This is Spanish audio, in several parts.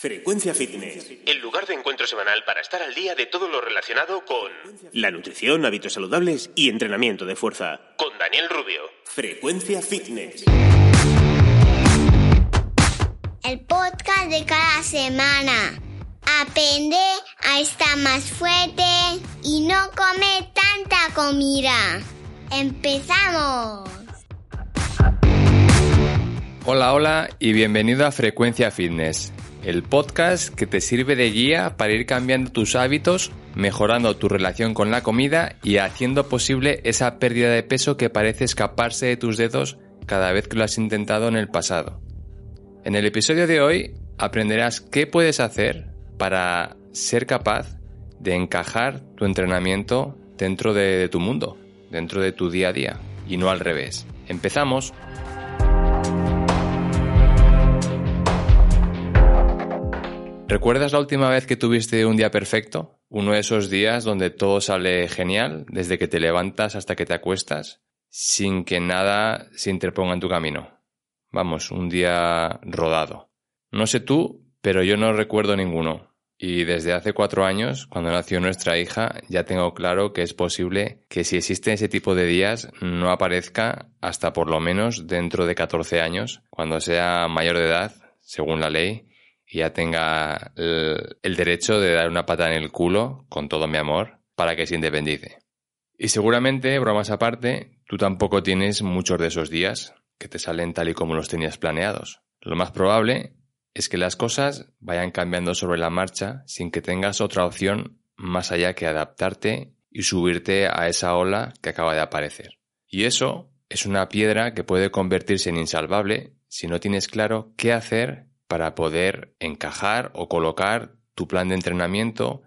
Frecuencia Fitness. El lugar de encuentro semanal para estar al día de todo lo relacionado con La nutrición, hábitos saludables y entrenamiento de fuerza. con Daniel Rubio. Frecuencia Fitness. El podcast de cada semana. Aprende a estar más fuerte y no comer tanta comida. ¡Empezamos! Hola, hola y bienvenido a Frecuencia Fitness, el podcast que te sirve de guía para ir cambiando tus hábitos, mejorando tu relación con la comida y haciendo posible esa pérdida de peso que parece escaparse de tus dedos cada vez que lo has intentado en el pasado. En el episodio de hoy aprenderás qué puedes hacer para ser capaz de encajar tu entrenamiento dentro de, tu mundo, dentro de tu día a día y no al revés. Empezamos. ¿Recuerdas la última vez que tuviste un día perfecto? Uno de esos días donde todo sale genial, desde que te levantas hasta que te acuestas, sin que nada se interponga en tu camino. Vamos, un día rodado. No sé tú, pero yo no recuerdo ninguno. Y desde hace cuatro años, cuando nació nuestra hija, ya tengo claro que es posible que si existe ese tipo de días no aparezca hasta por lo menos dentro de 14 años, cuando sea mayor de edad, según la ley, ya tenga el, el derecho de dar una pata en el culo, con todo mi amor, para que se independice. Y seguramente, bromas aparte, tú tampoco tienes muchos de esos días que te salen tal y como los tenías planeados. Lo más probable es que las cosas vayan cambiando sobre la marcha sin que tengas otra opción más allá que adaptarte y subirte a esa ola que acaba de aparecer. Y eso es una piedra que puede convertirse en insalvable si no tienes claro qué hacer para poder encajar o colocar tu plan de entrenamiento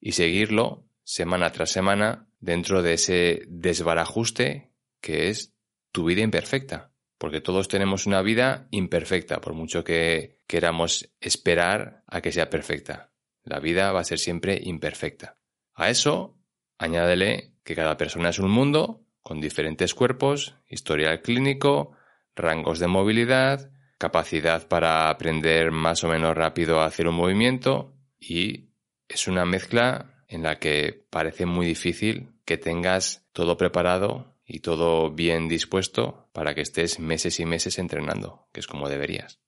y seguirlo semana tras semana dentro de ese desbarajuste que es tu vida imperfecta. Porque todos tenemos una vida imperfecta, por mucho que queramos esperar a que sea perfecta. La vida va a ser siempre imperfecta. A eso, añádele que cada persona es un mundo, con diferentes cuerpos, historial clínico, rangos de movilidad, capacidad para aprender más o menos rápido a hacer un movimiento y es una mezcla en la que parece muy difícil que tengas todo preparado y todo bien dispuesto para que estés meses y meses entrenando, que es como deberías.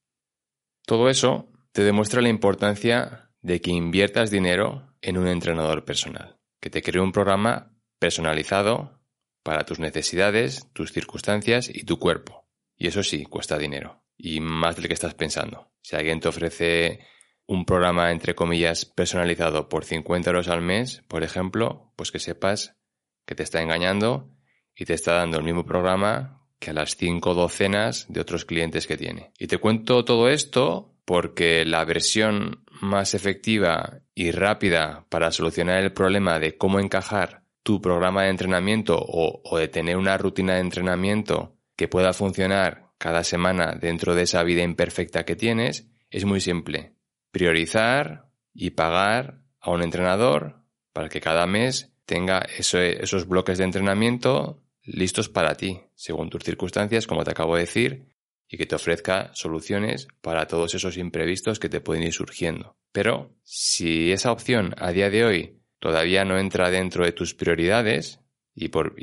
Todo eso te demuestra la importancia de que inviertas dinero en un entrenador personal, que te cree un programa personalizado para tus necesidades, tus circunstancias y tu cuerpo. Y eso sí, cuesta dinero y más del que estás pensando. Si alguien te ofrece un programa, entre comillas, personalizado por 50 euros al mes, por ejemplo, pues que sepas que te está engañando y te está dando el mismo programa que a las cinco docenas de otros clientes que tiene. Y te cuento todo esto porque la versión más efectiva y rápida para solucionar el problema de cómo encajar tu programa de entrenamiento o, o de tener una rutina de entrenamiento que pueda funcionar cada semana dentro de esa vida imperfecta que tienes es muy simple. Priorizar y pagar a un entrenador para que cada mes tenga eso- esos bloques de entrenamiento listos para ti, según tus circunstancias, como te acabo de decir, y que te ofrezca soluciones para todos esos imprevistos que te pueden ir surgiendo. Pero si esa opción a día de hoy todavía no entra dentro de tus prioridades, y por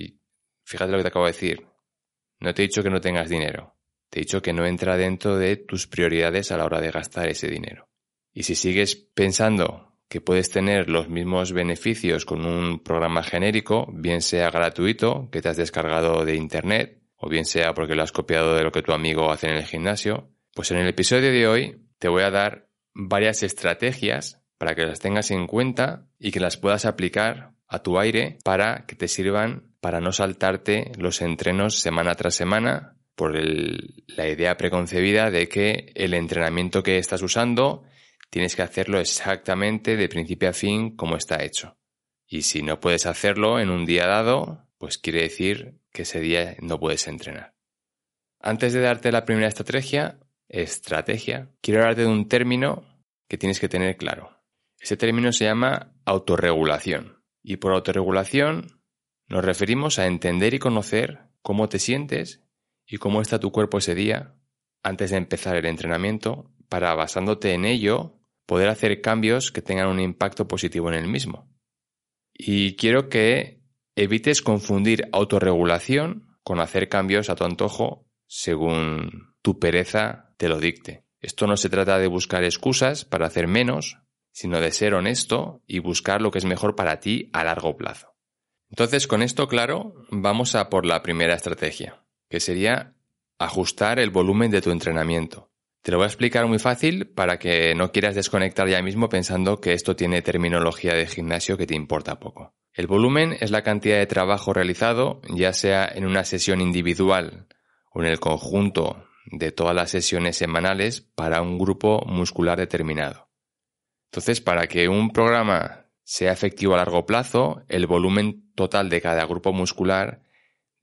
fíjate lo que te acabo de decir, no te he dicho que no tengas dinero, te he dicho que no entra dentro de tus prioridades a la hora de gastar ese dinero. Y si sigues pensando que puedes tener los mismos beneficios con un programa genérico, bien sea gratuito, que te has descargado de internet, o bien sea porque lo has copiado de lo que tu amigo hace en el gimnasio, pues en el episodio de hoy te voy a dar varias estrategias para que las tengas en cuenta y que las puedas aplicar a tu aire para que te sirvan para no saltarte los entrenos semana tras semana por la idea preconcebida de que el entrenamiento que estás usando tienes que hacerlo exactamente de principio a fin como está hecho. Y si no puedes hacerlo en un día dado, pues quiere decir que ese día no puedes entrenar. Antes de darte la primera estrategia, estrategia, quiero hablarte de un término que tienes que tener claro. Ese término se llama autorregulación. Y por autorregulación nos referimos a entender y conocer cómo te sientes y cómo está tu cuerpo ese día antes de empezar el entrenamiento para, basándote en ello, poder hacer cambios que tengan un impacto positivo en el mismo. Y quiero que evites confundir autorregulación con hacer cambios a tu antojo según tu pereza te lo dicte. Esto no se trata de buscar excusas para hacer menos, sino de ser honesto y buscar lo que es mejor para ti a largo plazo. Entonces, con esto claro, vamos a por la primera estrategia, que sería ajustar el volumen de tu entrenamiento. Te lo voy a explicar muy fácil para que no quieras desconectar ya mismo pensando que esto tiene terminología de gimnasio que te importa poco. El volumen es la cantidad de trabajo realizado, ya sea en una sesión individual o en el conjunto de todas las sesiones semanales para un grupo muscular determinado. Entonces, para que un programa sea efectivo a largo plazo, el volumen total de cada grupo muscular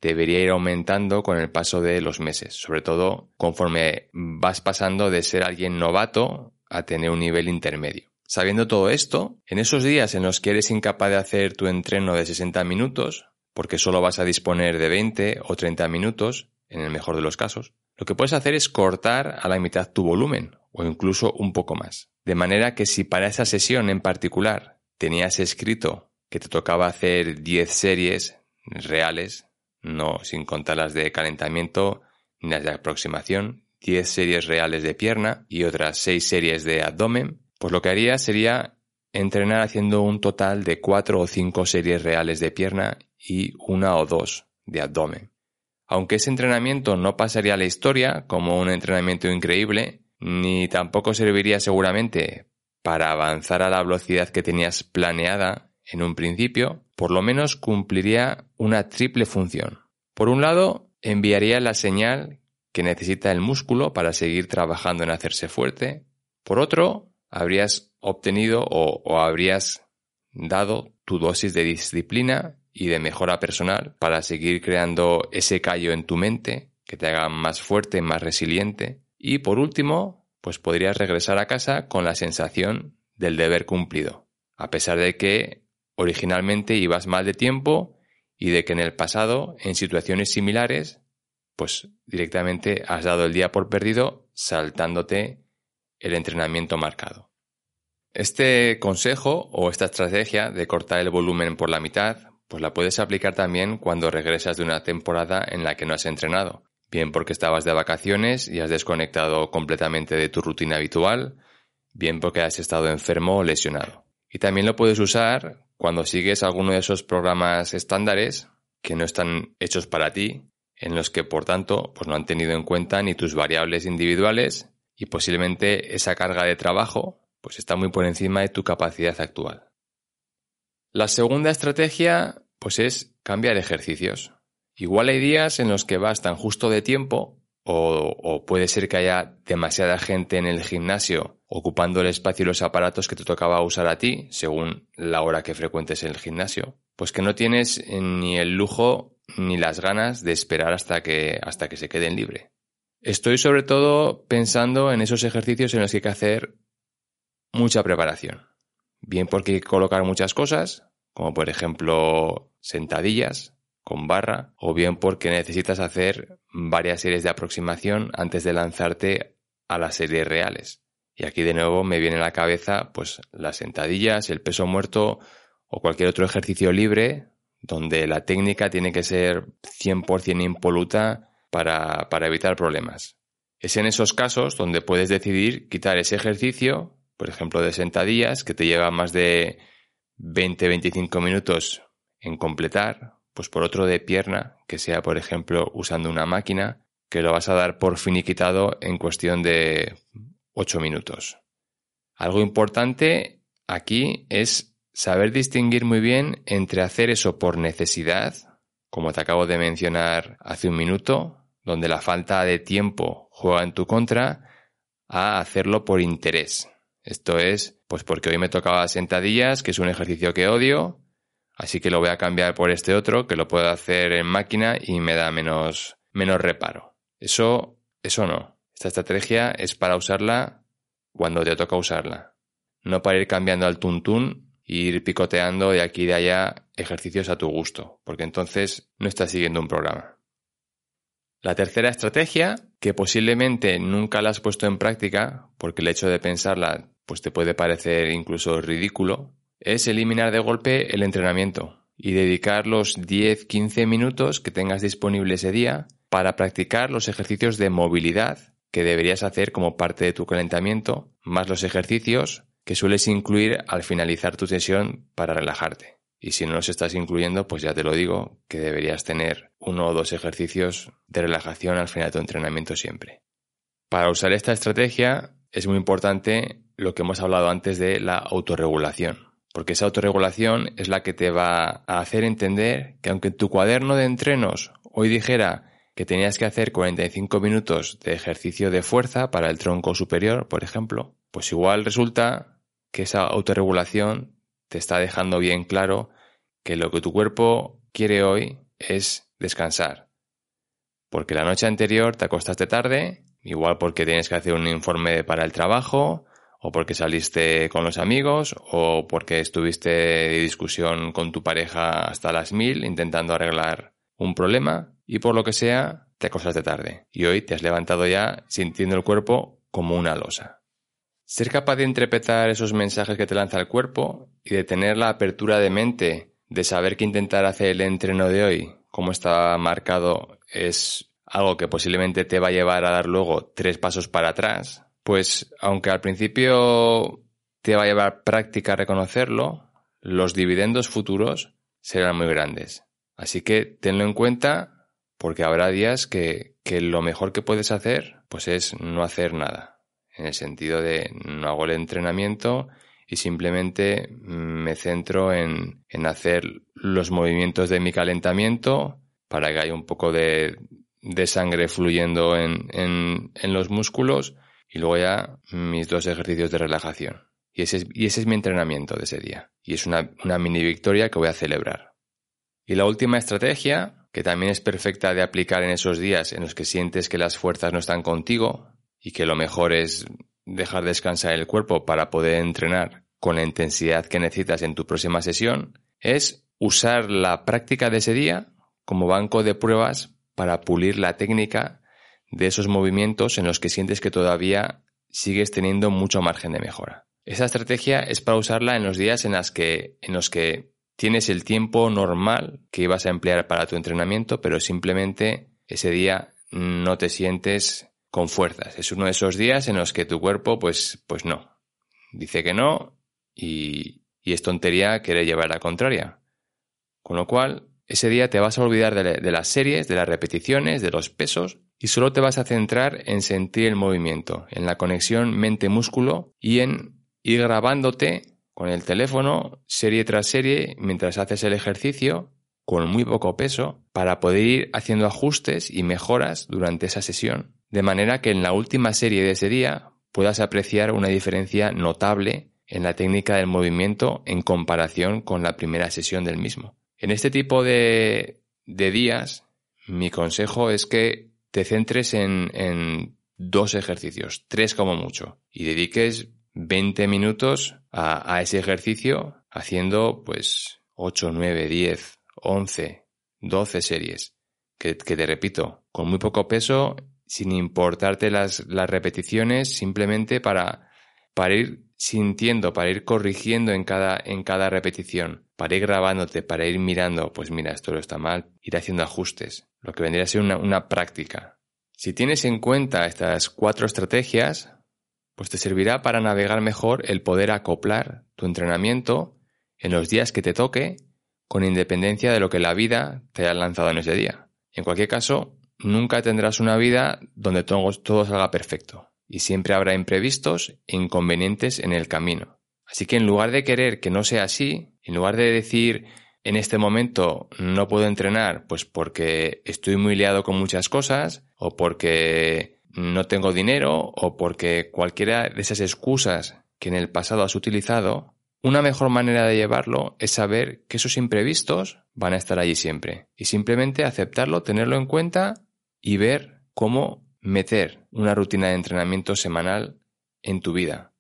debería ir aumentando con el paso de los meses, sobre todo conforme vas pasando de ser alguien novato a tener un nivel intermedio. Sabiendo todo esto, en esos días en los que eres incapaz de hacer tu entreno de 60 minutos, porque solo vas a disponer de 20 o 30 minutos, en el mejor de los casos, lo que puedes hacer es cortar a la mitad tu volumen, o incluso un poco más. De manera que si para esa sesión en particular tenías escrito que te tocaba hacer 10 series reales no sin contar las de calentamiento ni las de aproximación, 10 series reales de pierna y otras 6 series de abdomen, pues lo que haría sería entrenar haciendo un total de 4 o 5 series reales de pierna y una o dos de abdomen. Aunque ese entrenamiento no pasaría a la historia como un entrenamiento increíble, ni tampoco serviría seguramente para avanzar a la velocidad que tenías planeada en un principio, por lo menos cumpliría una triple función. Por un lado, enviaría la señal que necesita el músculo para seguir trabajando en hacerse fuerte. Por otro, habrías obtenido o, habrías dado tu dosis de disciplina y de mejora personal para seguir creando ese callo en tu mente que te haga más fuerte, más resiliente. Y por último, pues podrías regresar a casa con la sensación del deber cumplido, a pesar de que originalmente ibas mal de tiempo y de que en el pasado, en situaciones similares, pues directamente has dado el día por perdido saltándote el entrenamiento marcado. Este consejo o esta estrategia de cortar el volumen por la mitad, pues la puedes aplicar también cuando regresas de una temporada en la que no has entrenado, bien porque estabas de vacaciones y has desconectado completamente de tu rutina habitual, bien porque has estado enfermo o lesionado. Y también lo puedes usar cuando sigues alguno de esos programas estándares que no están hechos para ti, en los que por tanto pues no han tenido en cuenta ni tus variables individuales y posiblemente esa carga de trabajo pues está muy por encima de tu capacidad actual. La segunda estrategia pues es cambiar ejercicios. Igual hay días en los que vas tan justo de tiempo o, puede ser que haya demasiada gente en el gimnasio ocupando el espacio y los aparatos que te tocaba usar a ti, según la hora que frecuentes el gimnasio, pues que no tienes ni el lujo ni las ganas de esperar hasta que, hasta que se queden libre. Estoy sobre todo pensando en esos ejercicios en los que hay que hacer mucha preparación. Bien porque hay que colocar muchas cosas, como por ejemplo sentadillas, con barra o bien porque necesitas hacer varias series de aproximación antes de lanzarte a las series reales. Y aquí de nuevo me viene a la cabeza pues las sentadillas, el peso muerto o cualquier otro ejercicio libre donde la técnica tiene que ser 100% impoluta para, para evitar problemas. Es en esos casos donde puedes decidir quitar ese ejercicio, por ejemplo de sentadillas, que te lleva más de 20-25 minutos en completar, pues por otro de pierna, que sea por ejemplo usando una máquina, que lo vas a dar por finiquitado en cuestión de 8 minutos. Algo importante aquí es saber distinguir muy bien entre hacer eso por necesidad, como te acabo de mencionar hace un minuto, donde la falta de tiempo juega en tu contra, a hacerlo por interés. Esto es, pues porque hoy me tocaba sentadillas, que es un ejercicio que odio, así que lo voy a cambiar por este otro que lo puedo hacer en máquina y me da menos, menos reparo. Eso, eso no. Esta estrategia es para usarla cuando te toca usarla, no para ir cambiando al tuntún e ir picoteando de aquí y de allá ejercicios a tu gusto, porque entonces no estás siguiendo un programa. La tercera estrategia, que posiblemente nunca la has puesto en práctica, porque el hecho de pensarla pues te puede parecer incluso ridículo, es eliminar de golpe el entrenamiento y dedicar los 10-15 minutos que tengas disponible ese día para practicar los ejercicios de movilidad que deberías hacer como parte de tu calentamiento, más los ejercicios que sueles incluir al finalizar tu sesión para relajarte. Y si no los estás incluyendo, pues ya te lo digo, que deberías tener uno o dos ejercicios de relajación al final de tu entrenamiento siempre. Para usar esta estrategia es muy importante lo que hemos hablado antes de la autorregulación, porque esa autorregulación es la que te va a hacer entender que aunque tu cuaderno de entrenos hoy dijera que tenías que hacer 45 minutos de ejercicio de fuerza para el tronco superior, por ejemplo, pues igual resulta que esa autorregulación te está dejando bien claro que lo que tu cuerpo quiere hoy es descansar. Porque la noche anterior te acostaste tarde, igual porque tienes que hacer un informe para el trabajo, o porque saliste con los amigos, o porque estuviste de discusión con tu pareja hasta las mil intentando arreglar un problema, y por lo que sea, te acostaste tarde. Y hoy te has levantado ya sintiendo el cuerpo como una losa. Ser capaz de interpretar esos mensajes que te lanza el cuerpo y de tener la apertura de mente de saber que intentar hacer el entreno de hoy, como está marcado, es algo que posiblemente te va a llevar a dar luego tres pasos para atrás, pues aunque al principio te va a llevar práctica reconocerlo, los dividendos futuros serán muy grandes. Así que tenlo en cuenta porque habrá días que, lo mejor que puedes hacer pues es no hacer nada, en el sentido de no hago el entrenamiento y simplemente me centro en, hacer los movimientos de mi calentamiento para que haya un poco de, sangre fluyendo en, en, los músculos y luego ya mis dos ejercicios de relajación. Y ese, es, y ese es mi entrenamiento de ese día. Y es una, una mini victoria que voy a celebrar. Y la última estrategia que también es perfecta de aplicar en esos días en los que sientes que las fuerzas no están contigo y que lo mejor es dejar descansar el cuerpo para poder entrenar con la intensidad que necesitas en tu próxima sesión, es usar la práctica de ese día como banco de pruebas para pulir la técnica de esos movimientos en los que sientes que todavía sigues teniendo mucho margen de mejora. Esa estrategia es para usarla en los días en, las que, en los que tienes el tiempo normal que ibas a emplear para tu entrenamiento, pero simplemente ese día no te sientes con fuerzas. Es uno de esos días en los que tu cuerpo, pues, pues no. Dice que no y, es tontería querer llevar la contraria. Con lo cual, ese día te vas a olvidar de, de las series, de las repeticiones, de los pesos y solo te vas a centrar en sentir el movimiento, en la conexión mente-músculo y en ir grabándote con el teléfono serie tras serie mientras haces el ejercicio con muy poco peso para poder ir haciendo ajustes y mejoras durante esa sesión, de manera que en la última serie de ese día puedas apreciar una diferencia notable en la técnica del movimiento en comparación con la primera sesión del mismo. En este tipo de, días, mi consejo es que te centres en, en dos ejercicios, tres como mucho, y dediques 20 minutos a, ese ejercicio haciendo pues 8, 9, 10, 11, 12 series. Que, te repito, con muy poco peso, sin importarte las, las repeticiones, simplemente para, para ir sintiendo, para ir corrigiendo en cada, en cada repetición, para ir grabándote, para ir mirando, pues mira, esto lo está mal, ir haciendo ajustes, lo que vendría a ser una, una práctica. Si tienes en cuenta estas cuatro estrategias, pues te servirá para navegar mejor el poder acoplar tu entrenamiento en los días que te toque, con independencia de lo que la vida te haya lanzado en ese día. En cualquier caso, nunca tendrás una vida donde todo, todo salga perfecto, y siempre habrá imprevistos e inconvenientes en el camino. Así que en lugar de querer que no sea así, en lugar de decir en este momento no puedo entrenar, pues porque estoy muy liado con muchas cosas, o porque no tengo dinero o porque cualquiera de esas excusas que en el pasado has utilizado, una mejor manera de llevarlo es saber que esos imprevistos van a estar allí siempre y simplemente aceptarlo, tenerlo en cuenta y ver cómo meter una rutina de entrenamiento semanal en tu vida.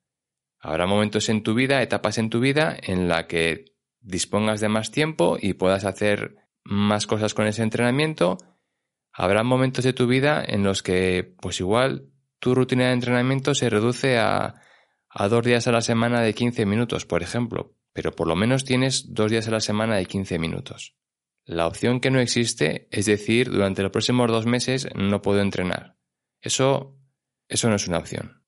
Habrá momentos en tu vida, etapas en tu vida en la que dispongas de más tiempo y puedas hacer más cosas con ese entrenamiento. Habrá momentos de tu vida en los que pues igual tu rutina de entrenamiento se reduce a a dos días a la semana de 15 minutos, por ejemplo, pero por lo menos tienes dos días a la semana de 15 minutos. La opción que no existe es decir, durante los próximos dos meses no puedo entrenar. Eso, eso no es una opción.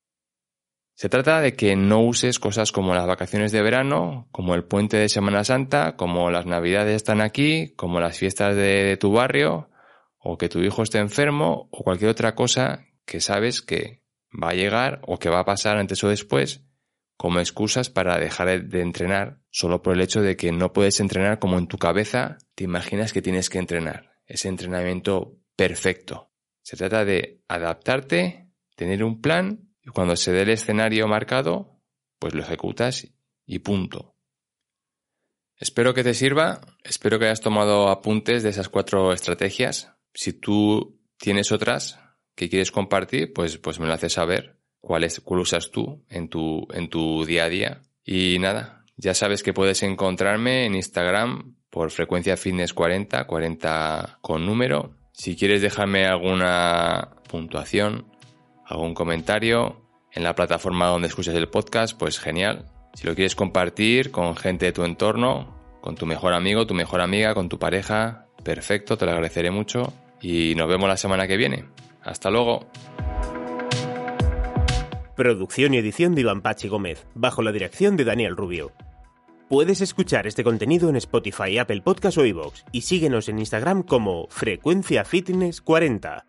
Se trata de que no uses cosas como las vacaciones de verano, como el puente de Semana Santa, como las navidades están aquí, como las fiestas de tu barrio, o que tu hijo esté enfermo, o cualquier otra cosa que sabes que va a llegar o que va a pasar antes o después como excusas para dejar de entrenar solo por el hecho de que no puedes entrenar como en tu cabeza te imaginas que tienes que entrenar. Ese entrenamiento perfecto. Se trata de adaptarte, tener un plan y cuando se dé el escenario marcado, pues lo ejecutas y punto. Espero que te sirva, espero que hayas tomado apuntes de esas cuatro estrategias. Si tú tienes otras, que quieres compartir, pues, pues me lo haces saber cuál, usas tú en tu, en tu día a día. Y nada, ya sabes que puedes encontrarme en Instagram por frecuencia fitness 40, 40 con número. Si quieres dejarme alguna puntuación, algún comentario en la plataforma donde escuchas el podcast, pues genial. Si lo quieres compartir con gente de tu entorno, con tu mejor amigo, tu mejor amiga, con tu pareja, perfecto, te lo agradeceré mucho y nos vemos la semana que viene. Hasta luego. Producción y edición de Iván Pachi Gómez, bajo la dirección de Daniel Rubio. Puedes escuchar este contenido en Spotify, Apple Podcast o iVoox y síguenos en Instagram como Frecuencia Fitness 40.